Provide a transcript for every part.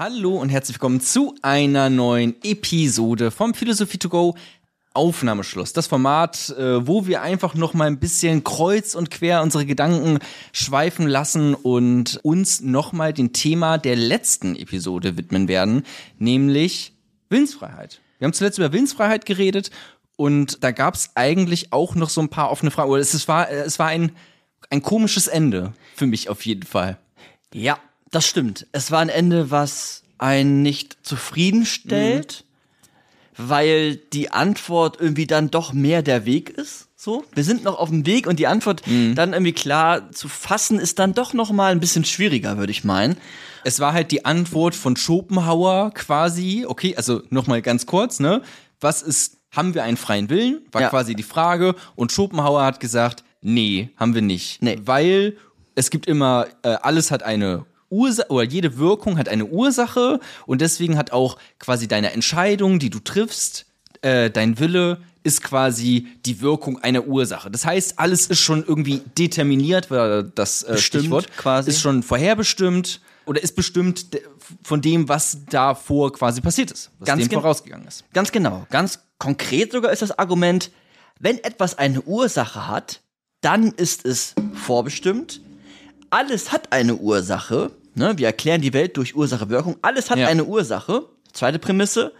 Hallo und herzlich willkommen zu einer neuen Episode vom Philosophie to go Aufnahmeschluss. Das Format, äh, wo wir einfach noch mal ein bisschen kreuz und quer unsere Gedanken schweifen lassen und uns noch mal dem Thema der letzten Episode widmen werden, nämlich Willensfreiheit. Wir haben zuletzt über Willensfreiheit geredet und da gab es eigentlich auch noch so ein paar offene Fragen. Es war, es war ein, ein komisches Ende für mich auf jeden Fall. Ja, das stimmt. Es war ein Ende, was einen nicht zufriedenstellt, mhm. weil die Antwort irgendwie dann doch mehr der Weg ist. So, wir sind noch auf dem Weg und die Antwort mhm. dann irgendwie klar zu fassen ist dann doch noch mal ein bisschen schwieriger, würde ich meinen. Es war halt die Antwort von Schopenhauer quasi. Okay, also noch mal ganz kurz, ne? Was ist haben wir einen freien Willen? War ja. quasi die Frage und Schopenhauer hat gesagt, nee, haben wir nicht, nee. weil es gibt immer äh, alles hat eine Ursache oder jede Wirkung hat eine Ursache und deswegen hat auch quasi deine Entscheidung, die du triffst, äh, dein Wille ist quasi die Wirkung einer Ursache. Das heißt, alles ist schon irgendwie determiniert, weil das äh, Bestimmt, Stichwort quasi. ist schon vorherbestimmt oder ist bestimmt von dem, was davor quasi passiert ist, was ganz dem vorausgegangen ist. Ganz genau. Ganz konkret sogar ist das Argument, wenn etwas eine Ursache hat, dann ist es vorbestimmt. Alles hat eine Ursache. Ne? Wir erklären die Welt durch Ursache-Wirkung. Alles hat ja. eine Ursache. Zweite Prämisse.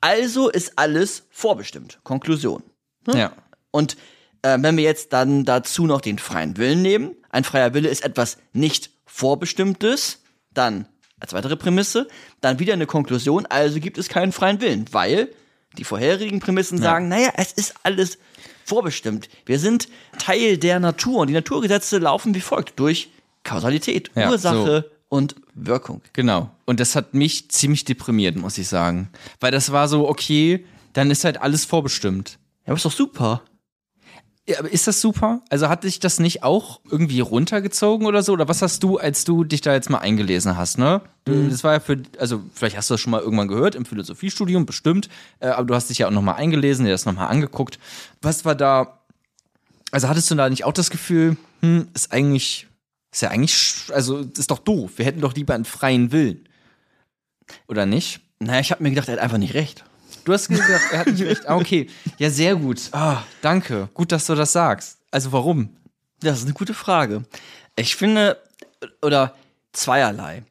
Also ist alles vorbestimmt. Konklusion. Ne? Ja. Und äh, wenn wir jetzt dann dazu noch den freien Willen nehmen, ein freier Wille ist etwas nicht Vorbestimmtes, dann als weitere Prämisse, dann wieder eine Konklusion, also gibt es keinen freien Willen, weil die vorherigen Prämissen ja. sagen, naja, es ist alles vorbestimmt. Wir sind Teil der Natur und die Naturgesetze laufen wie folgt durch Kausalität, ja, Ursache. Und Wirkung. Genau. Und das hat mich ziemlich deprimiert, muss ich sagen. Weil das war so, okay, dann ist halt alles vorbestimmt. Ja, aber ist doch super. Ja, aber ist das super? Also hat dich das nicht auch irgendwie runtergezogen oder so? Oder was hast du, als du dich da jetzt mal eingelesen hast, ne? Mhm. Das war ja für, also vielleicht hast du das schon mal irgendwann gehört im Philosophiestudium, bestimmt, äh, aber du hast dich ja auch nochmal eingelesen, dir das nochmal angeguckt. Was war da, also hattest du da nicht auch das Gefühl, hm, ist eigentlich ist ja eigentlich, also ist doch doof. Wir hätten doch lieber einen freien Willen. Oder nicht? Naja, ich habe mir gedacht, er hat einfach nicht recht. Du hast gesagt, er hat nicht recht. Ah, okay. Ja, sehr gut. Ah, danke. Gut, dass du das sagst. Also warum? Das ist eine gute Frage. Ich finde, oder zweierlei.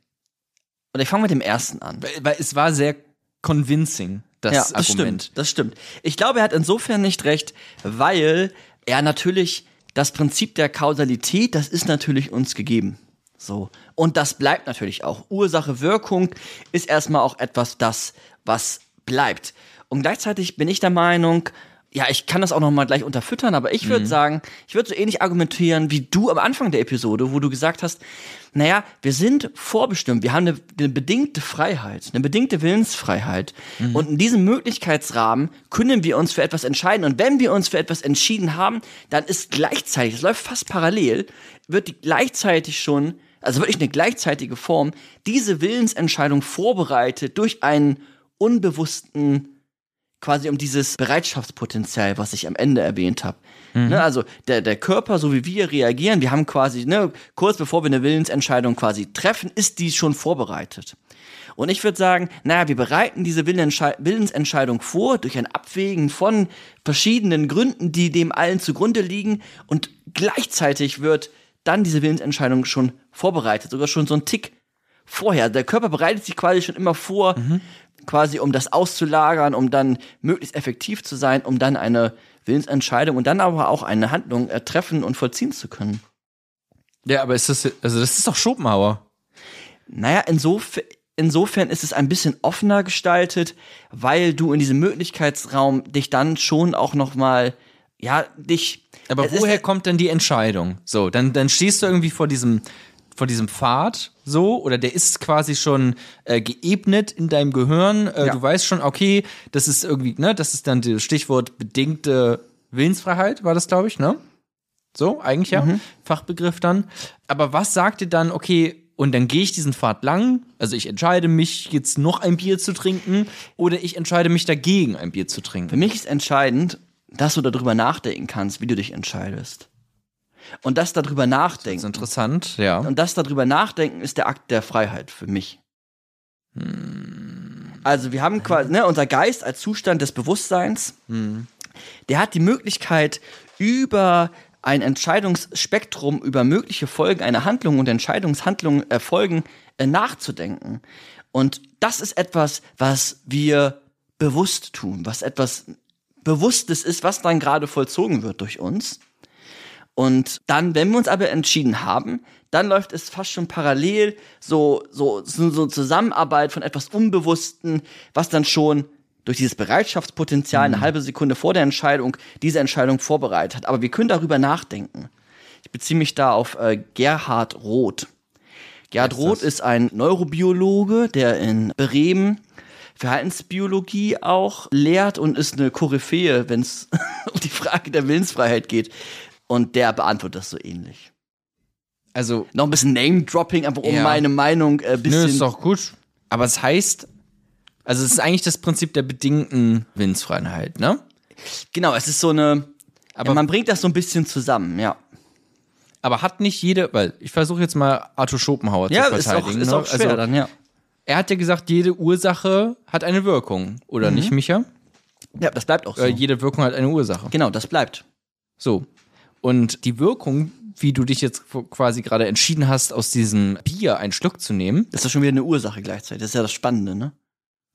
Oder ich fange mit dem ersten an. Weil, es war sehr convincing, das, ja, das Argument. Stimmt, das stimmt. Ich glaube, er hat insofern nicht recht, weil er natürlich das Prinzip der Kausalität, das ist natürlich uns gegeben. So. Und das bleibt natürlich auch. Ursache, Wirkung ist erstmal auch etwas, das, was bleibt. Und gleichzeitig bin ich der Meinung, ja, ich kann das auch noch mal gleich unterfüttern, aber ich würde mhm. sagen, ich würde so ähnlich argumentieren wie du am Anfang der Episode, wo du gesagt hast, naja, wir sind vorbestimmt, wir haben eine, eine bedingte Freiheit, eine bedingte Willensfreiheit. Mhm. Und in diesem Möglichkeitsrahmen können wir uns für etwas entscheiden. Und wenn wir uns für etwas entschieden haben, dann ist gleichzeitig, es läuft fast parallel, wird die gleichzeitig schon, also wirklich eine gleichzeitige Form, diese Willensentscheidung vorbereitet durch einen unbewussten quasi um dieses Bereitschaftspotenzial, was ich am Ende erwähnt habe. Mhm. Ne, also der, der Körper, so wie wir reagieren, wir haben quasi, ne, kurz bevor wir eine Willensentscheidung quasi treffen, ist die schon vorbereitet. Und ich würde sagen, naja, wir bereiten diese Willensentscheidung vor durch ein Abwägen von verschiedenen Gründen, die dem allen zugrunde liegen. Und gleichzeitig wird dann diese Willensentscheidung schon vorbereitet, sogar schon so ein Tick vorher. Der Körper bereitet sich quasi schon immer vor, mhm quasi um das auszulagern, um dann möglichst effektiv zu sein, um dann eine Willensentscheidung und dann aber auch eine Handlung treffen und vollziehen zu können. Ja, aber ist das, also das ist doch Schopenhauer. Naja, insofern, insofern ist es ein bisschen offener gestaltet, weil du in diesem Möglichkeitsraum dich dann schon auch noch mal, ja, dich. Aber woher kommt denn die Entscheidung? So, dann, dann stehst du irgendwie vor diesem vor diesem Pfad so oder der ist quasi schon äh, geebnet in deinem Gehirn. Äh, ja. Du weißt schon, okay, das ist irgendwie, ne, das ist dann das Stichwort bedingte Willensfreiheit, war das, glaube ich, ne? So, eigentlich ja, mhm. Fachbegriff dann. Aber was sagt dir dann, okay, und dann gehe ich diesen Pfad lang, also ich entscheide mich jetzt noch ein Bier zu trinken oder ich entscheide mich dagegen, ein Bier zu trinken. Für mich ist entscheidend, dass du darüber nachdenken kannst, wie du dich entscheidest. Und das darüber nachdenken. Das ist interessant, ja. Und das darüber nachdenken ist der Akt der Freiheit für mich. Also wir haben quasi, ne, unser Geist als Zustand des Bewusstseins, der hat die Möglichkeit, über ein Entscheidungsspektrum, über mögliche Folgen einer Handlung und Entscheidungshandlungen, äh, Folgen äh, nachzudenken. Und das ist etwas, was wir bewusst tun, was etwas Bewusstes ist, was dann gerade vollzogen wird durch uns. Und dann, wenn wir uns aber entschieden haben, dann läuft es fast schon parallel, so, so, so, so Zusammenarbeit von etwas Unbewussten, was dann schon durch dieses Bereitschaftspotenzial eine halbe Sekunde vor der Entscheidung diese Entscheidung vorbereitet hat. Aber wir können darüber nachdenken. Ich beziehe mich da auf äh, Gerhard Roth. Gerhard ist Roth ist ein Neurobiologe, der in Bremen Verhaltensbiologie auch lehrt und ist eine Koryphäe, wenn es um die Frage der Willensfreiheit geht. Und der beantwortet das so ähnlich. Also, Noch ein bisschen Name-Dropping, aber um Ja. meine Meinung äh, nö, bisschen. ist doch gut. Aber es heißt, also es ist eigentlich das Prinzip der bedingten Willensfreiheit, ne? genau, es ist so eine. Aber- ja, man bringt das so ein bisschen zusammen, ja. Aber hat nicht jede, weil ich versuche jetzt mal Arthur Schopenhauer Ja, zu ist auch, verteidigen. ist ne? auch schwer also, dann, ja. Er hat ja gesagt, jede Ursache hat eine Wirkung, oder nicht, Micha? Ja, das bleibt auch so. Äh, jede Wirkung hat eine Ursache. genau, das bleibt. So. Und die Wirkung, wie du dich jetzt quasi gerade entschieden hast, aus diesem Bier einen Schluck zu nehmen, Das ist schon wieder eine Ursache gleichzeitig. Das ist ja das Spannende, ne?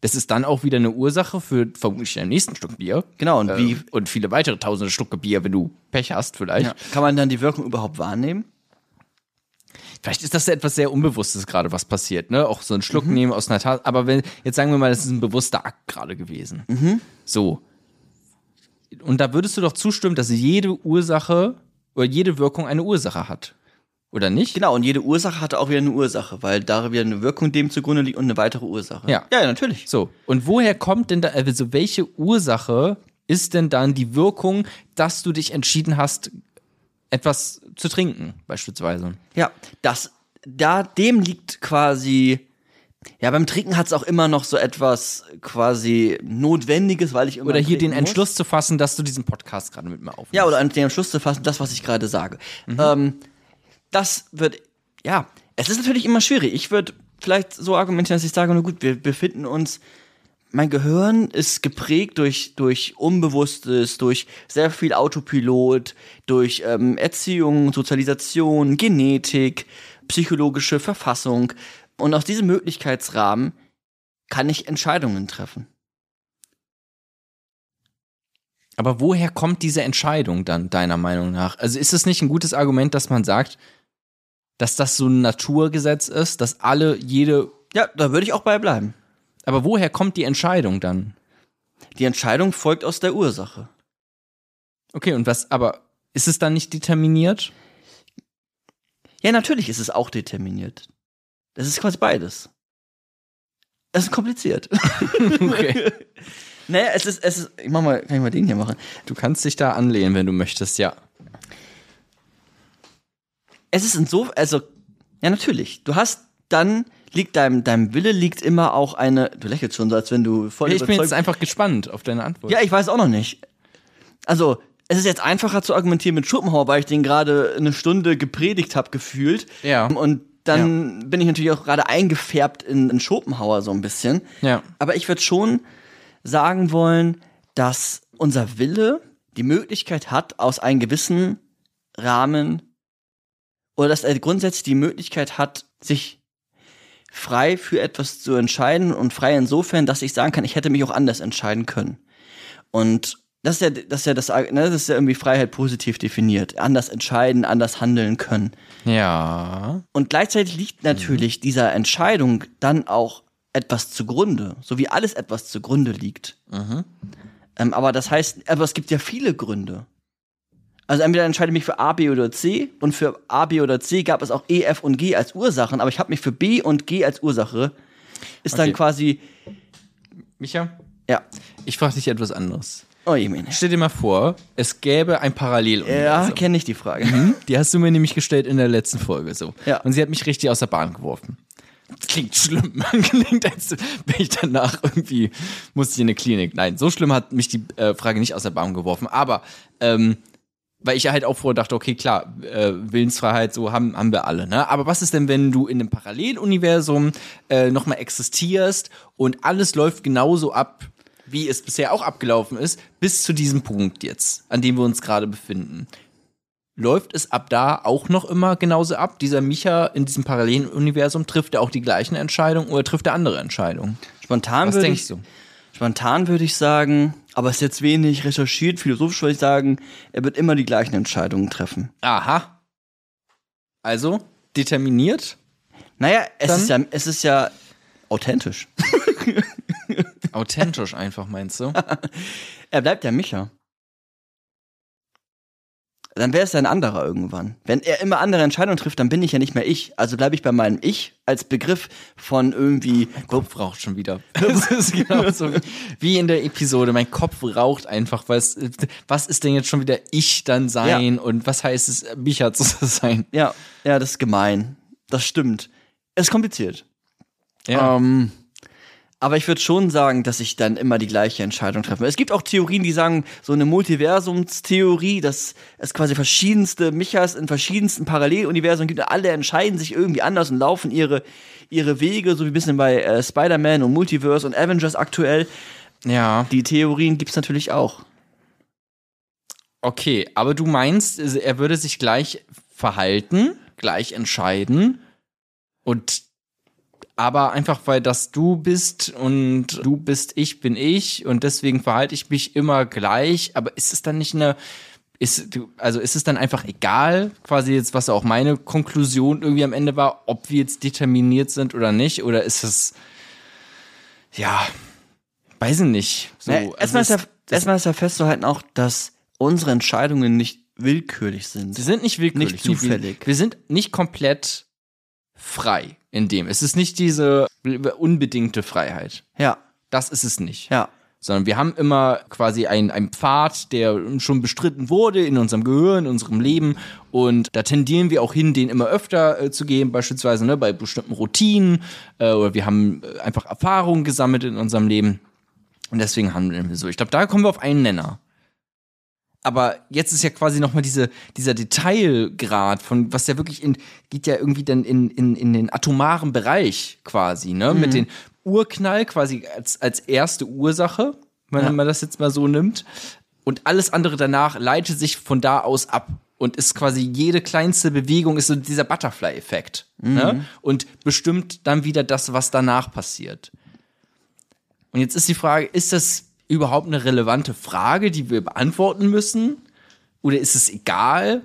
das ist dann auch wieder eine Ursache für vermutlich den nächsten Schluck Bier. Genau, und wie Äh, und viele weitere tausende Schlucke Bier, wenn du Pech hast, vielleicht. ja, kann man dann die Wirkung überhaupt wahrnehmen? Vielleicht ist das ja etwas sehr Unbewusstes gerade, was passiert, ne? Auch so einen Mhm. Schluck nehmen aus einer Tasse. Aber wenn, jetzt sagen wir mal, das ist ein bewusster Akt gerade gewesen. Mhm. So. Und da würdest du doch zustimmen, dass jede Ursache oder jede Wirkung eine Ursache hat. Oder nicht? Genau, und jede Ursache hatte auch wieder eine Ursache, weil da wieder eine Wirkung dem zugrunde liegt und eine weitere Ursache. Ja. Ja, ja natürlich. So. Und woher kommt denn da, also welche Ursache ist denn dann die Wirkung, dass du dich entschieden hast, etwas zu trinken, beispielsweise? Ja, das, da, dem liegt quasi, ja, beim Trinken hat es auch immer noch so etwas quasi Notwendiges, weil ich immer Oder hier den muss. Entschluss zu fassen, dass du diesen Podcast gerade mit mir aufnimmst. Ja, oder den Entschluss zu fassen, das, was ich gerade sage. Ähm, das wird, ja, es ist natürlich immer schwierig. Ich würde vielleicht so argumentieren, dass ich sage, na gut, wir befinden uns, mein Gehirn ist geprägt durch, durch Unbewusstes, durch sehr viel Autopilot, durch ähm, Erziehung, Sozialisation, Genetik, psychologische Verfassung. Und aus diesem Möglichkeitsrahmen kann ich Entscheidungen treffen. Aber woher kommt diese Entscheidung dann, deiner Meinung nach? Also ist es nicht ein gutes Argument, dass man sagt, dass das so ein Naturgesetz ist, dass alle, jede. Ja, da würde ich auch bei bleiben. Aber woher kommt die Entscheidung dann? Die Entscheidung folgt aus der Ursache. Okay, und was, aber ist es dann nicht determiniert? Ja, natürlich ist es auch determiniert. Das ist quasi beides. Es ist kompliziert. Okay. naja, es ist, es ist, ich mach mal, kann ich mal den hier machen. Du kannst dich da anlehnen, wenn du möchtest, ja. Es ist insofern, also, ja, natürlich. Du hast dann, liegt deinem, deinem Wille liegt immer auch eine, du lächelst schon so, als wenn du voll Ich bin jetzt einfach gespannt auf deine Antwort. Ja, ich weiß auch noch nicht. Also, es ist jetzt einfacher zu argumentieren mit Schopenhauer, weil ich den gerade eine Stunde gepredigt habe, gefühlt. Ja. Und dann bin ich natürlich auch gerade eingefärbt in, in Schopenhauer so ein bisschen. Ja. Aber ich würde schon sagen wollen, dass unser Wille die Möglichkeit hat, aus einem gewissen Rahmen oder dass er grundsätzlich die Möglichkeit hat, sich frei für etwas zu entscheiden und frei insofern, dass ich sagen kann, ich hätte mich auch anders entscheiden können. Und das ist ja das, ist ja das, ne, das ist ja irgendwie Freiheit positiv definiert. Anders entscheiden, anders handeln können. Ja. Und gleichzeitig liegt natürlich dieser Entscheidung dann auch etwas zugrunde, so wie alles etwas zugrunde liegt. Ähm, aber das heißt, aber es gibt ja viele Gründe. Also entweder entscheide ich mich für A, B oder C und für A, B oder C gab es auch E, F und G als Ursachen, aber ich habe mich für B und G als Ursache. Ist dann Okay. quasi, Micha, ja, ich frage dich etwas anderes. Oh je, meine. Stell dir mal vor, es gäbe ein Paralleluniversum. Ja, kenne ich die Frage. Die hast du mir nämlich gestellt in der letzten Folge so. Ja. Und sie hat mich richtig aus der Bahn geworfen. Das klingt schlimm. klingt, als wäre ich danach irgendwie, musste ich in eine Klinik. Nein, so schlimm hat mich die äh, Frage nicht aus der Bahn geworfen. Aber ähm, weil ich ja halt auch vorher dachte, okay, klar, äh, Willensfreiheit, so haben, haben wir alle, ne? Aber was ist denn, wenn du in einem Paralleluniversum äh, nochmal existierst und alles läuft genauso ab, wie es bisher auch abgelaufen ist, bis zu diesem Punkt jetzt, an dem wir uns gerade befinden? Läuft es ab da auch noch immer genauso ab? Dieser Micha in diesem Paralleluniversum trifft er auch die gleichen Entscheidungen oder trifft er andere Entscheidungen? Spontan Was würde ich, du? spontan würde ich sagen, aber es ist jetzt wenig recherchiert, philosophisch würde ich sagen, er wird immer die gleichen Entscheidungen treffen. Aha. Also, determiniert? Naja, es Dann- ist ja, es ist ja authentisch. Authentisch einfach, meinst du? Er bleibt ja Micha. Dann wäre es ja ein anderer irgendwann. Wenn er immer andere Entscheidungen trifft, dann bin ich ja nicht mehr ich. Also bleibe ich bei meinem Ich als Begriff von irgendwie. Kopf raucht schon wieder. Das ist genauso wie in der Episode. Mein Kopf raucht einfach. Was, was ist denn jetzt schon wieder ich dann sein und was heißt es, Micha zu sein? Ja, ja, das ist gemein. Das stimmt. Es ist kompliziert. Ja. Ähm, aber ich würde schon sagen, dass ich dann immer die gleiche Entscheidung treffe. Es gibt auch Theorien, die sagen, so eine Multiversumstheorie, dass es quasi verschiedenste Michas in verschiedensten Paralleluniversen gibt. und Alle entscheiden sich irgendwie anders und laufen ihre, ihre Wege, so wie ein bisschen bei äh, Spider-Man und Multiverse und Avengers aktuell. ja. Die Theorien gibt's natürlich auch. Okay, aber du meinst, er würde sich gleich verhalten, gleich entscheiden und aber einfach weil das du bist und du bist ich bin ich und deswegen verhalte ich mich immer gleich, aber ist es dann nicht eine ist du also ist es dann einfach egal, quasi jetzt was auch meine Konklusion irgendwie am Ende war, ob wir jetzt determiniert sind oder nicht oder ist es ja, weiß ich nicht. So, Ja, also erstmal, ist ja, erstmal ist ja festzuhalten auch, dass unsere Entscheidungen nicht willkürlich sind. Sie sind nicht willkürlich. Nicht zufällig. Wir, wir sind nicht komplett frei in dem. Es ist nicht diese unbedingte Freiheit. Ja, Das ist es nicht. ja. Sondern wir haben immer quasi einen, einen Pfad, der schon bestritten wurde in unserem Gehirn, in unserem Leben. Und da tendieren wir auch hin, den immer öfter äh, zu gehen, beispielsweise ne, bei bestimmten Routinen. Äh, oder wir haben äh, einfach Erfahrungen gesammelt in unserem Leben. Und deswegen handeln wir so. Ich glaube, da kommen wir auf einen Nenner. Aber jetzt ist ja quasi nochmal diese, dieser Detailgrad von, was ja wirklich in, geht ja irgendwie dann in, in, in den atomaren Bereich quasi, ne? Mit den Urknall quasi als, als erste Ursache, wenn Ja. man das jetzt mal so nimmt. Und alles andere danach leitet sich von da aus ab. Und ist quasi jede kleinste Bewegung ist so dieser Butterfly-Effekt. Ne? Und bestimmt dann wieder das, was danach passiert. Und jetzt ist die Frage, ist das überhaupt eine relevante Frage, die wir beantworten müssen? Oder ist es egal?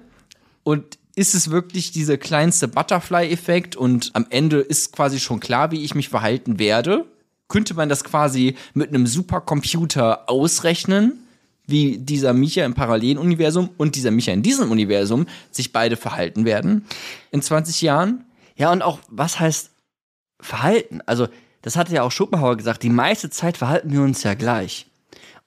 Und ist es wirklich dieser kleinste Butterfly-Effekt und am Ende ist quasi schon klar, wie ich mich verhalten werde? Könnte man das quasi mit einem Supercomputer ausrechnen, wie dieser Micha im Paralleluniversum und dieser Micha in diesem Universum sich beide verhalten werden in 20 Jahren? Ja, und auch, was heißt Verhalten? Also, das hatte ja auch Schopenhauer gesagt, die meiste Zeit verhalten wir uns ja gleich.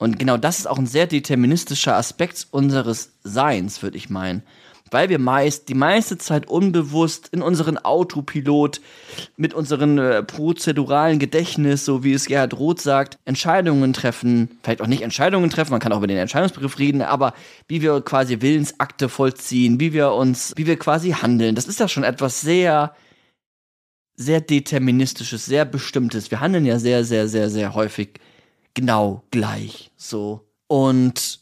Und genau das ist auch ein sehr deterministischer Aspekt unseres Seins, würde ich meinen. Weil wir meist die meiste Zeit unbewusst in unseren Autopilot mit unseren äh, prozeduralen Gedächtnis, so wie es Gerhard Roth sagt, Entscheidungen treffen, vielleicht auch nicht Entscheidungen treffen, man kann auch über den Entscheidungsbegriff reden, aber wie wir quasi Willensakte vollziehen, wie wir uns, wie wir quasi handeln, das ist ja schon etwas sehr sehr deterministisches, sehr bestimmtes. Wir handeln ja sehr, sehr, sehr, sehr häufig genau gleich so. Und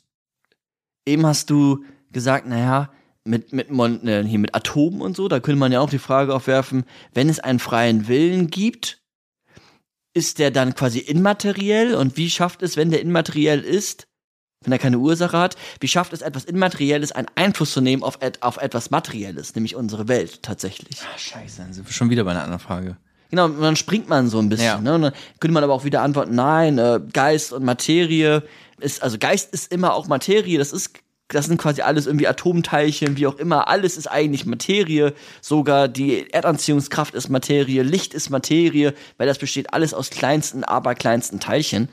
eben hast du gesagt, naja, mit, mit, äh, hier mit Atomen und so, da könnte man ja auch die Frage aufwerfen, wenn es einen freien Willen gibt, ist der dann quasi immateriell? Und wie schafft es, wenn der immateriell ist, wenn er keine Ursache hat, wie schafft es etwas Immaterielles einen Einfluss zu nehmen auf, et auf etwas Materielles, nämlich unsere Welt tatsächlich? Ah, scheiße, dann sind wir schon wieder bei einer anderen Frage. Genau, und dann springt man so ein bisschen. Ja. Ne? Und dann könnte man aber auch wieder antworten, nein, äh, Geist und Materie ist, also Geist ist immer auch Materie, das ist, das sind quasi alles irgendwie Atomteilchen, wie auch immer, alles ist eigentlich Materie, sogar die Erdanziehungskraft ist Materie, Licht ist Materie, weil das besteht alles aus kleinsten, aber kleinsten Teilchen.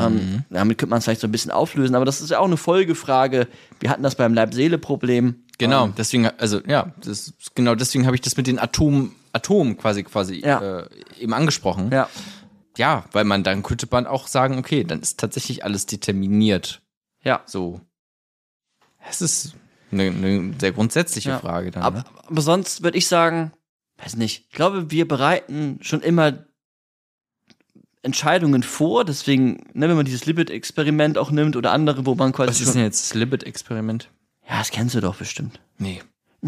Ähm, damit könnte man es vielleicht so ein bisschen auflösen, aber das ist ja auch eine Folgefrage. Wir hatten das beim Leib-Seele-Problem. Genau, Ähm, deswegen, also ja, das, genau deswegen habe ich das mit den Atom, Atomen quasi quasi Ja. äh, eben angesprochen. ja. ja, weil man dann könnte man auch sagen, okay, dann ist tatsächlich alles determiniert. Ja. So. Es ist, Eine, eine sehr grundsätzliche Ja. Frage dann. Aber, ne? aber sonst würde ich sagen, weiß nicht, ich glaube, wir bereiten schon immer Entscheidungen vor, deswegen, ne, wenn man dieses Libet-Experiment auch nimmt oder andere, wo man quasi Was ist denn jetzt das Libet-Experiment? Ja, das kennst du doch bestimmt. Nee.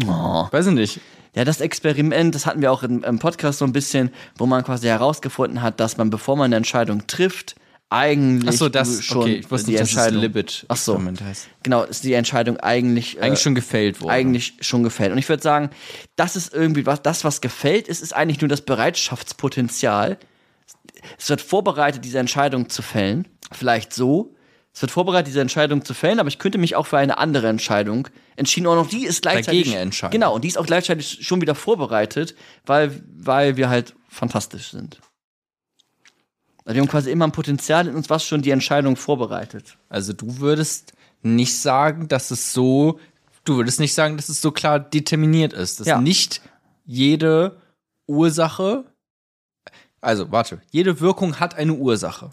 Oh. Weiß ich nicht. Ja, das Experiment, das hatten wir auch im, im Podcast so ein bisschen, wo man quasi herausgefunden hat, dass man, bevor man eine Entscheidung trifft, eigentlich Ach so, das, schon okay, ich wusste die nicht, dass es Entscheidung, Ach so. Heißt. genau, ist die Entscheidung eigentlich, äh, Eigentlich schon gefällt worden. eigentlich schon gefällt. Und ich würde sagen, das ist irgendwie was, das, was gefällt ist, ist eigentlich nur das Bereitschaftspotenzial. Es wird vorbereitet, diese Entscheidung zu fällen. Vielleicht so. Es wird vorbereitet, diese Entscheidung zu fällen, aber ich könnte mich auch für eine andere Entscheidung entschieden. Und auch die ist gleichzeitig. Dagegen entscheiden. Genau, und die ist auch gleichzeitig schon wieder vorbereitet, weil, weil wir halt fantastisch sind. Also wir haben quasi immer ein Potenzial in uns, was schon die Entscheidung vorbereitet. Also du würdest nicht sagen, dass es so, du würdest nicht sagen, dass es so klar determiniert ist, dass Ja. nicht jede Ursache, also warte, jede Wirkung hat eine Ursache.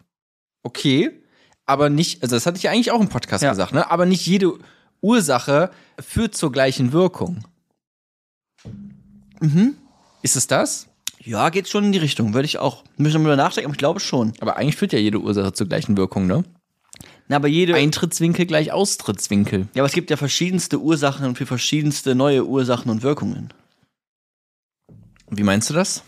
Okay, aber nicht, also das hatte ich ja eigentlich auch im Podcast Ja. gesagt, ne? Aber nicht jede Ursache führt zur gleichen Wirkung. Mhm. Ist es das? Ja, geht schon in die Richtung, würde ich auch. Müssen wir mal nachdenken, aber ich glaube schon. Aber eigentlich führt ja jede Ursache zur gleichen Wirkung, ne? Na, aber jede. Eintrittswinkel gleich Austrittswinkel. ja, aber es gibt ja verschiedenste Ursachen für verschiedenste neue Ursachen und Wirkungen. Wie meinst du das?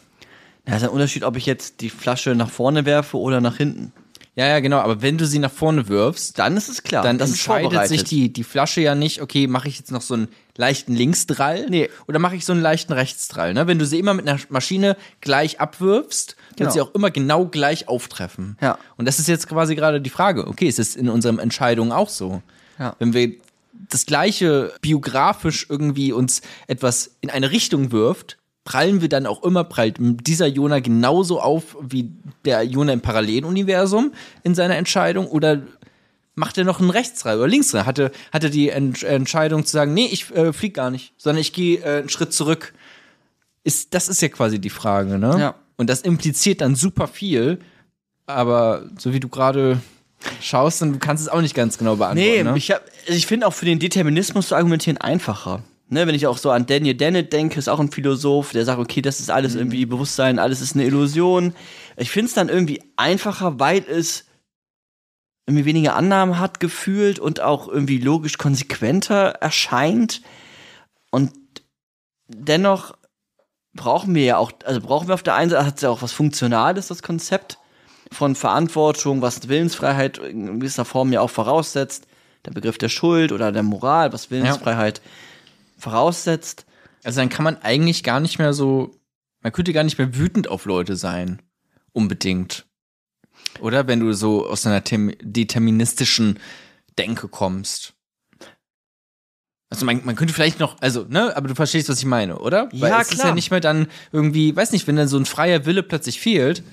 Ja, ist ein Unterschied, ob ich jetzt die Flasche nach vorne werfe oder nach hinten. Ja, ja, genau, aber wenn du sie nach vorne wirfst, Dann ist es klar. dann das entscheidet sich die, die Flasche ja nicht, okay, mache ich jetzt noch so einen leichten Linksdrall Nee. oder mache ich so einen leichten Rechtsdrall. Ne? Wenn du sie immer mit einer Maschine gleich abwirfst, Genau. wird sie auch immer genau gleich auftreffen. Ja. Und das ist jetzt quasi gerade die Frage, okay, ist es in unseren Entscheidungen auch so? Ja. Wenn wir das gleiche biografisch irgendwie uns etwas in eine Richtung wirft, prallen wir dann auch immer, prallt dieser Jona genauso auf wie der Jona im Paralleluniversum in seiner Entscheidung oder macht er noch einen Rechtsdrall oder Linksdrall? Hatte, hatte die Ent Entscheidung zu sagen, nee, ich äh, flieg gar nicht, sondern ich gehe äh, einen Schritt zurück. Ist, das ist ja quasi die Frage, ne? Ja. Und das impliziert dann super viel, aber so wie du gerade schaust, dann kannst du es auch nicht ganz genau beantworten. Nee, ne? ich, hab- also ich finde auch für den Determinismus zu argumentieren einfacher. Ne, wenn ich auch so an Daniel Dennett denke, ist auch ein Philosoph, der sagt, okay, das ist alles Mhm. irgendwie Bewusstsein, alles ist eine Illusion. Ich finde es dann irgendwie einfacher, weil es irgendwie weniger Annahmen hat gefühlt und auch irgendwie logisch konsequenter erscheint. Und dennoch brauchen wir ja auch, also brauchen wir auf der einen Seite, hat es ja auch was Funktionales, das Konzept von Verantwortung, was Willensfreiheit in gewisser Form ja auch voraussetzt. Der Begriff der Schuld oder der Moral, was Willensfreiheit voraussetzt. Also dann kann man eigentlich gar nicht mehr so, man könnte gar nicht mehr wütend auf Leute sein. Unbedingt. Oder wenn du so aus einer deterministischen Denke kommst. Also man, man könnte vielleicht noch, also, ne, aber du verstehst, was ich meine, oder? Weil Ja, es ist klar. ja nicht mehr dann irgendwie, weiß nicht, wenn dann so ein freier Wille plötzlich fehlt,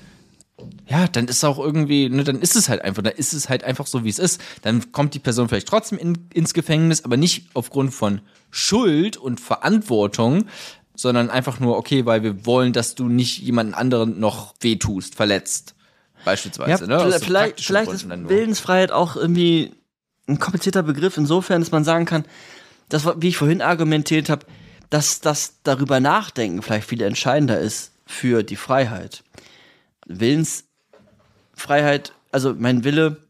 ja, dann ist auch irgendwie, ne, dann ist es halt einfach, dann ist es halt einfach so, wie es ist. Dann kommt die Person vielleicht trotzdem in, ins Gefängnis, aber nicht aufgrund von Schuld und Verantwortung, sondern einfach nur, okay, weil wir wollen, dass du nicht jemanden anderen noch wehtust, verletzt. Beispielsweise, ne? Aus so vielleicht vielleicht ist. Willensfreiheit auch irgendwie ein komplizierter Begriff insofern, dass man sagen kann, das, wie ich vorhin argumentiert habe, dass das darüber nachdenken vielleicht viel entscheidender ist für die Freiheit. Willensfreiheit, also mein Wille,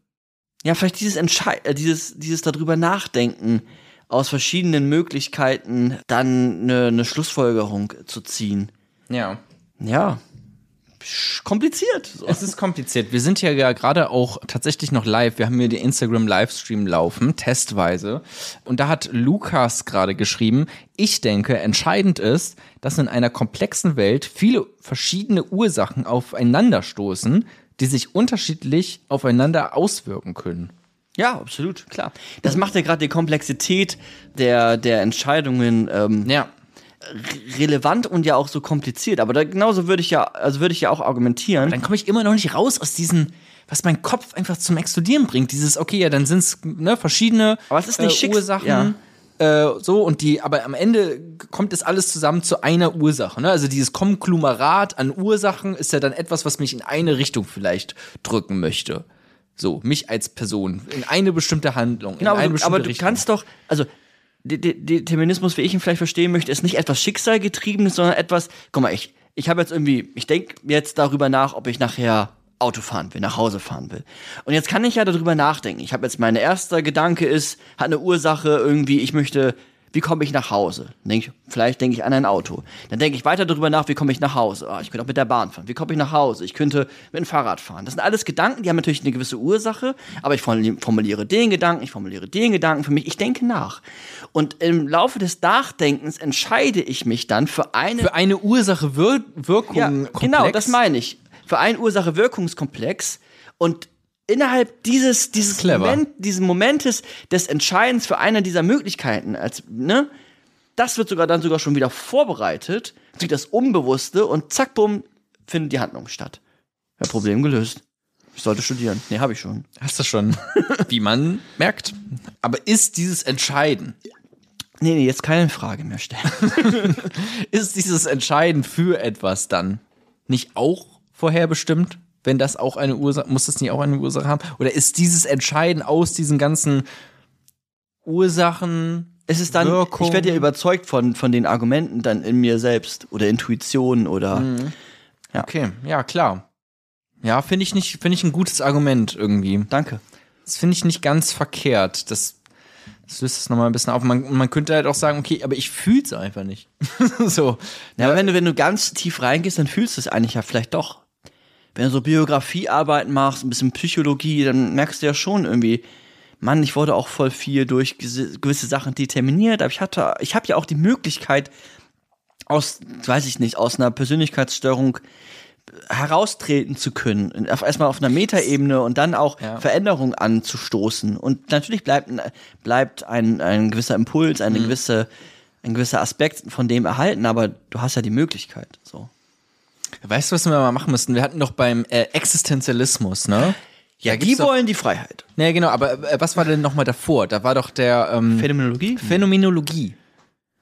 ja, vielleicht dieses Entschei äh, dieses, dieses darüber nachdenken, aus verschiedenen Möglichkeiten dann eine, eine Schlussfolgerung zu ziehen. Ja. Ja. Kompliziert. So. Es ist kompliziert. Wir sind ja ja gerade auch tatsächlich noch live. Wir haben hier den Instagram-Livestream laufen, testweise. Und da hat Lukas gerade geschrieben, ich denke, entscheidend ist, dass in einer komplexen Welt viele verschiedene Ursachen aufeinanderstoßen, die sich unterschiedlich aufeinander auswirken können. Ja, absolut, klar. Das macht ja gerade die Komplexität der, der Entscheidungen ähm, Ja. Relevant und ja auch so kompliziert. Aber da, genauso würde ich ja, also würde ich ja auch argumentieren. Dann komme ich immer noch nicht raus aus diesen, was mein Kopf einfach zum Explodieren bringt. Dieses, okay, ja, dann sind es ne, verschiedene Aber es ist nicht äh, Ursachen. Äh, so und die, aber am Ende kommt es alles zusammen zu einer Ursache. Ne? Also dieses Konglomerat an Ursachen ist ja dann etwas, was mich in eine Richtung vielleicht drücken möchte. So, mich als Person, in eine bestimmte Handlung, Genau, in eine aber, du- bestimmte aber du Richtung. kannst doch, also De De Determinismus, wie ich ihn vielleicht verstehen möchte, ist nicht etwas Schicksalgetriebenes, sondern etwas, guck mal, ich, ich habe jetzt irgendwie, ich denke jetzt darüber nach, ob ich nachher Auto fahren will, nach Hause fahren will. Und jetzt kann ich ja darüber nachdenken. Ich habe jetzt mein erster Gedanke ist, hat eine Ursache irgendwie, ich möchte wie komme ich nach Hause? Denk, vielleicht denke ich an ein Auto. Dann denke ich weiter darüber nach, wie komme ich nach Hause? Oh, ich könnte auch mit der Bahn fahren. Wie komme ich nach Hause? Ich könnte mit dem Fahrrad fahren. Das sind alles Gedanken, die haben natürlich eine gewisse Ursache, aber ich formuliere den Gedanken, ich formuliere den Gedanken für mich. Ich denke nach. Und im Laufe des Nachdenkens entscheide ich mich dann für eine. Für eine Ursache-Wirkung. Ja, genau, das meine ich. Für einen Ursache-Wirkungskomplex. Und innerhalb dieses, dieses Moment, diesen Momentes des Entscheidens für eine dieser Möglichkeiten, als, ne, das wird sogar dann sogar schon wieder vorbereitet, sieht das Unbewusste und zack, bumm, findet die Handlung statt. Ja, Problem gelöst. Ich sollte studieren. Nee, habe ich schon. Hast du schon. Wie man merkt. Aber ist dieses Entscheiden. Nee, nee, jetzt keine Frage mehr stellen. ist dieses Entscheiden für etwas dann nicht auch vorherbestimmt? Wenn das auch eine Ursache, muss das nicht auch eine Ursache haben? Oder ist dieses Entscheiden aus diesen ganzen Ursachen es ist dann, Wirkung. ich werde ja überzeugt von, von den Argumenten dann in mir selbst oder Intuition oder. Mhm. Ja. Okay, ja, klar. Ja, finde ich nicht, finde ich ein gutes Argument irgendwie. Danke. Das finde ich nicht ganz verkehrt. Das, das löst es nochmal ein bisschen auf. Man, man könnte halt auch sagen, okay, aber ich fühle es einfach nicht. so. Ja, aber wenn du, wenn du ganz tief reingehst, dann fühlst du es eigentlich ja vielleicht doch wenn du so Biografiearbeiten machst, ein bisschen Psychologie, dann merkst du ja schon irgendwie, Mann, ich wurde auch voll viel durch gewisse Sachen determiniert, aber ich hatte, ich habe ja auch die Möglichkeit, aus, weiß ich nicht, aus einer Persönlichkeitsstörung heraustreten zu können, erstmal auf einer Metaebene und dann auch ja. Veränderungen anzustoßen. Und natürlich bleibt, bleibt ein, ein gewisser Impuls, eine mhm. gewisse, ein gewisser Aspekt von dem erhalten, aber du hast ja die Möglichkeit. So. Weißt du, was wir mal machen müssten? Wir hatten doch beim äh, Existenzialismus, ne? Ja, die wollen die Freiheit. Nee, genau, aber äh, was war denn nochmal davor? Da war doch der ähm, Phänomenologie? Phänomenologie.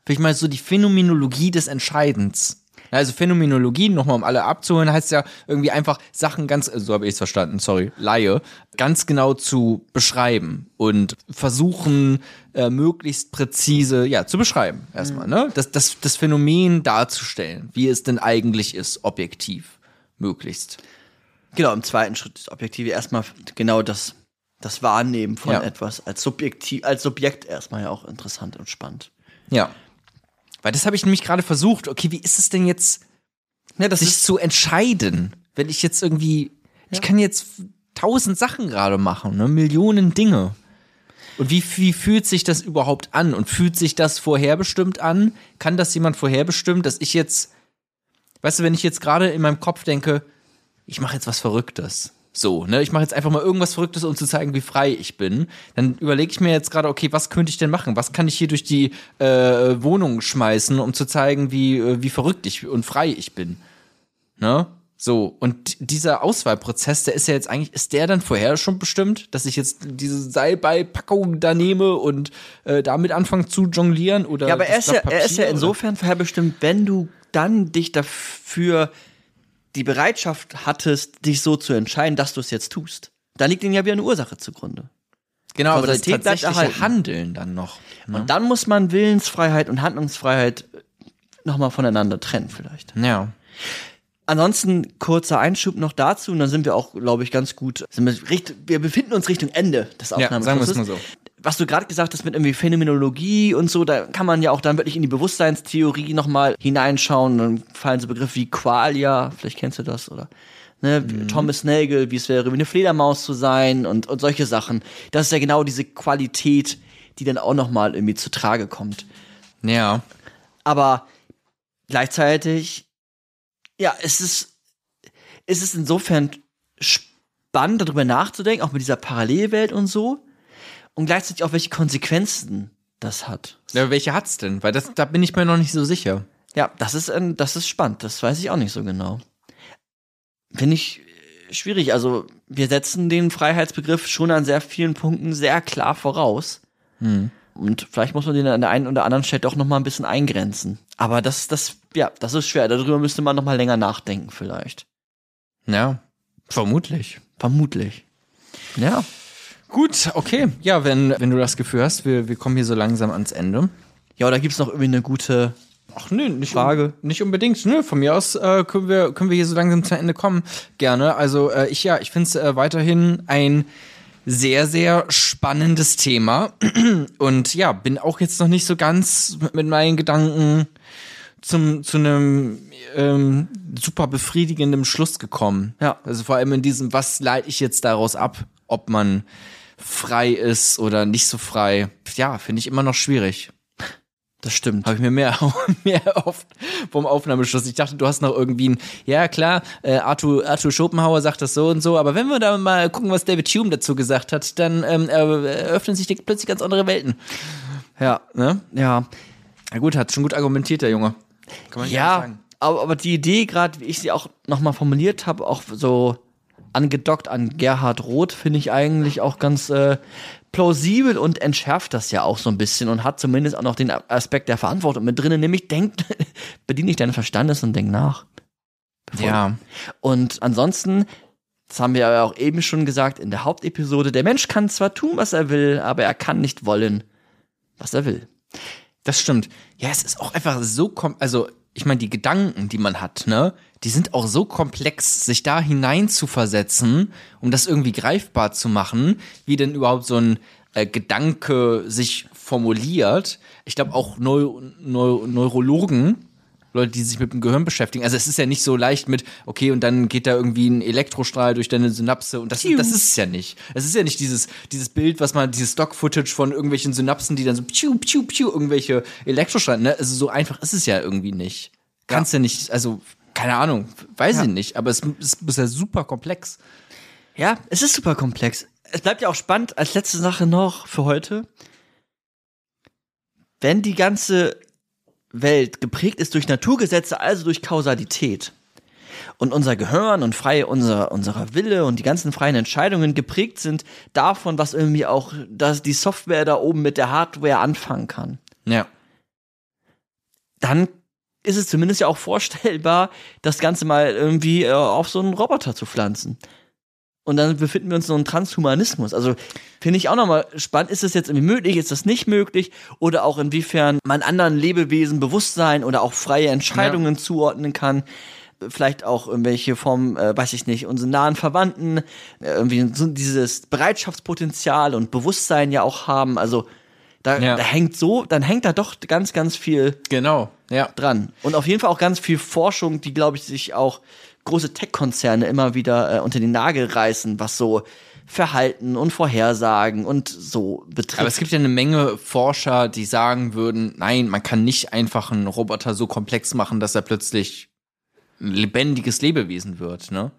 Vielleicht mal so die Phänomenologie des Entscheidens. Also Phänomenologie, nochmal um alle abzuholen, heißt ja irgendwie einfach Sachen ganz, so habe ich es verstanden, sorry, Laie, ganz genau zu beschreiben und versuchen, äh, möglichst präzise, ja, zu beschreiben erstmal, mhm. ne? Das, das, das Phänomen darzustellen, wie es denn eigentlich ist, objektiv, möglichst. Genau, im zweiten Schritt ist objektiv erstmal genau das, das Wahrnehmen von ja. etwas als Subjektiv, als Subjekt erstmal ja auch interessant und spannend. Ja. Weil das habe ich nämlich gerade versucht. Okay, wie ist es denn jetzt, ne, das sich zu entscheiden? Wenn ich jetzt irgendwie, ja. ich kann jetzt tausend Sachen gerade machen, ne, Millionen Dinge. Und wie, wie fühlt sich das überhaupt an? Und fühlt sich das vorherbestimmt an? Kann das jemand vorherbestimmen, dass ich jetzt, weißt du, wenn ich jetzt gerade in meinem Kopf denke, ich mache jetzt was Verrücktes. So, ne, ich mache jetzt einfach mal irgendwas Verrücktes, um zu zeigen, wie frei ich bin. Dann überlege ich mir jetzt gerade, okay, was könnte ich denn machen? Was kann ich hier durch die äh, Wohnung schmeißen, um zu zeigen, wie, äh, wie verrückt ich und frei ich bin? Ne? So, und dieser Auswahlprozess, der ist ja jetzt eigentlich, ist der dann vorher schon bestimmt, dass ich jetzt diese Seilbeipackung da nehme und äh, damit anfange zu jonglieren? Oder ja, aber er ist ja, er ist ja insofern vorher bestimmt, wenn du dann dich dafür die Bereitschaft hattest, dich so zu entscheiden, dass du es jetzt tust. Da liegt ihnen ja wieder eine Ursache zugrunde. Genau, aber das tatsächliche Handeln dann noch. Ne? Und dann muss man Willensfreiheit und Handlungsfreiheit nochmal voneinander trennen vielleicht. Ja. Ansonsten kurzer Einschub noch dazu und dann sind wir auch, glaube ich, ganz gut. Wir, wir befinden uns Richtung Ende des Aufnahmeprozesses. Ja, sagen wir es mal so was du gerade gesagt hast mit irgendwie Phänomenologie und so, da kann man ja auch dann wirklich in die Bewusstseinstheorie nochmal hineinschauen. Dann fallen so Begriffe wie Qualia, vielleicht kennst du das, oder? Ne, mhm. Thomas Nagel, wie es wäre, wie eine Fledermaus zu sein und, und solche Sachen. Das ist ja genau diese Qualität, die dann auch nochmal irgendwie zu Trage kommt. Ja. Aber gleichzeitig, ja, es ist, es ist insofern spannend, darüber nachzudenken, auch mit dieser Parallelwelt und so und gleichzeitig auch welche Konsequenzen das hat. Ja, welche hat's denn? Weil das, da bin ich mir noch nicht so sicher. Ja, das ist, ein, das ist spannend. Das weiß ich auch nicht so genau. Finde ich äh, schwierig. Also, wir setzen den Freiheitsbegriff schon an sehr vielen Punkten sehr klar voraus. Hm. Und vielleicht muss man den an der einen oder anderen Stelle auch noch mal ein bisschen eingrenzen. Aber das, das, ja, das ist schwer. Darüber müsste man noch mal länger nachdenken, vielleicht. Ja, vermutlich. Vermutlich. Ja. Gut, okay. Ja, wenn, wenn du das Gefühl hast, wir, wir kommen hier so langsam ans Ende. Ja, oder gibt's noch irgendwie eine gute Ach nö, nicht, Frage? Un nicht unbedingt. Nö, von mir aus äh, können, wir, können wir hier so langsam zu Ende kommen. Gerne. Also äh, ich ja, ich finde es äh, weiterhin ein sehr, sehr spannendes Thema. Und ja, bin auch jetzt noch nicht so ganz mit, mit meinen Gedanken zum, zu einem ähm, super befriedigenden Schluss gekommen. Ja. Also vor allem in diesem, was leite ich jetzt daraus ab, ob man frei ist oder nicht so frei. Ja, finde ich immer noch schwierig. Das stimmt. Habe ich mir mehr, mehr erhofft vom Aufnahmeschluss. Ich dachte, du hast noch irgendwie ein, ja klar, äh, Arthur, Arthur Schopenhauer sagt das so und so, aber wenn wir da mal gucken, was David Hume dazu gesagt hat, dann ähm, eröffnen sich plötzlich ganz andere Welten. Ja, Ne? ja. Na gut, hat schon gut argumentiert, der Junge. Kann man Ja, aber, aber die Idee, gerade wie ich sie auch nochmal formuliert habe, auch so angedockt an Gerhard Roth, finde ich eigentlich auch ganz äh, plausibel und entschärft das ja auch so ein bisschen und hat zumindest auch noch den Aspekt der Verantwortung mit drinnen, nämlich denk, bediene dich deines Verstandes und denk nach. Ja. Und ansonsten, das haben wir ja auch eben schon gesagt in der Hauptepisode, der Mensch kann zwar tun, was er will, aber er kann nicht wollen, was er will. Das stimmt. Ja, es ist auch einfach so, kom also ich meine, die Gedanken, die man hat, ne, die sind auch so komplex, sich da hinein zu versetzen, um das irgendwie greifbar zu machen, wie denn überhaupt so ein äh, Gedanke sich formuliert. Ich glaube auch Neu Neu Neurologen, Leute, die sich mit dem Gehirn beschäftigen. Also es ist ja nicht so leicht mit, okay, und dann geht da irgendwie ein Elektrostrahl durch deine Synapse und das, das ist es ja nicht. Es ist ja nicht dieses, dieses Bild, was man, dieses Stock-Footage von irgendwelchen Synapsen, die dann so piu, piu, piu, irgendwelche Elektrostrahlen, ne? Also so einfach ist es ja irgendwie nicht. Kannst ja, nicht, also, keine Ahnung, weiß Ja. ich nicht, aber es ist, ist ja super komplex. Ja, es ist super komplex. Es bleibt ja auch spannend als letzte Sache noch für heute. Wenn die ganze Welt geprägt ist durch Naturgesetze, also durch Kausalität, und unser Gehirn und frei unser, unserer Wille und die ganzen freien Entscheidungen geprägt sind davon, was irgendwie auch dass die Software da oben mit der Hardware anfangen kann, Ja. dann ist es zumindest ja auch vorstellbar, das Ganze mal irgendwie äh, auf so einen Roboter zu pflanzen. Und dann befinden wir uns in so einem Transhumanismus. Also finde ich auch nochmal spannend. Ist das jetzt irgendwie möglich? Ist das nicht möglich? Oder auch inwiefern man anderen Lebewesen Bewusstsein oder auch freie Entscheidungen zuordnen kann? Vielleicht auch irgendwelche Formen, äh, weiß ich nicht, unsere nahen Verwandten, äh, irgendwie so dieses Bereitschaftspotenzial und Bewusstsein ja auch haben. Also da, Ja. da hängt so, dann hängt da doch ganz, ganz viel Genau. Ja. dran. Und auf jeden Fall auch ganz viel Forschung, die, glaube ich, sich auch große Tech-Konzerne immer wieder äh, unter den Nagel reißen, was so Verhalten und Vorhersagen und so betrifft. Aber es gibt ja eine Menge Forscher, die sagen würden, nein, man kann nicht einfach einen Roboter so komplex machen, dass er plötzlich ein lebendiges Lebewesen wird, ne?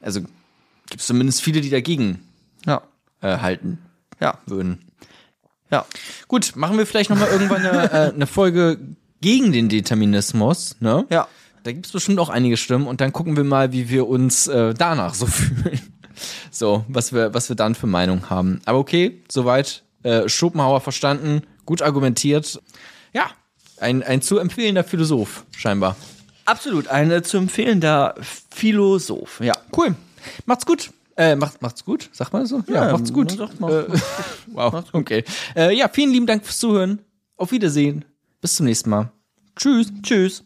Also gibt es zumindest viele, die dagegen ja, äh, halten ja, würden. ja. Gut, machen wir vielleicht noch mal irgendwann eine, äh, eine Folge gegen den Determinismus, ne? Ja. Da gibt es bestimmt auch einige Stimmen und dann gucken wir mal, wie wir uns äh, danach so fühlen. So, was wir, was wir dann für Meinung haben. Aber okay, soweit. Äh, Schopenhauer verstanden, gut argumentiert. Ja, ein, ein zu empfehlender Philosoph, scheinbar. Absolut, ein äh, zu empfehlender Philosoph. Ja. Cool. Macht's gut. Äh, macht, macht's gut, sagt man so? Ja, Ja, macht's gut. sagt man. Äh, wow, okay. Äh, ja, vielen lieben Dank fürs Zuhören. Auf Wiedersehen. Bis zum nächsten Mal. Tschüss. Tschüss.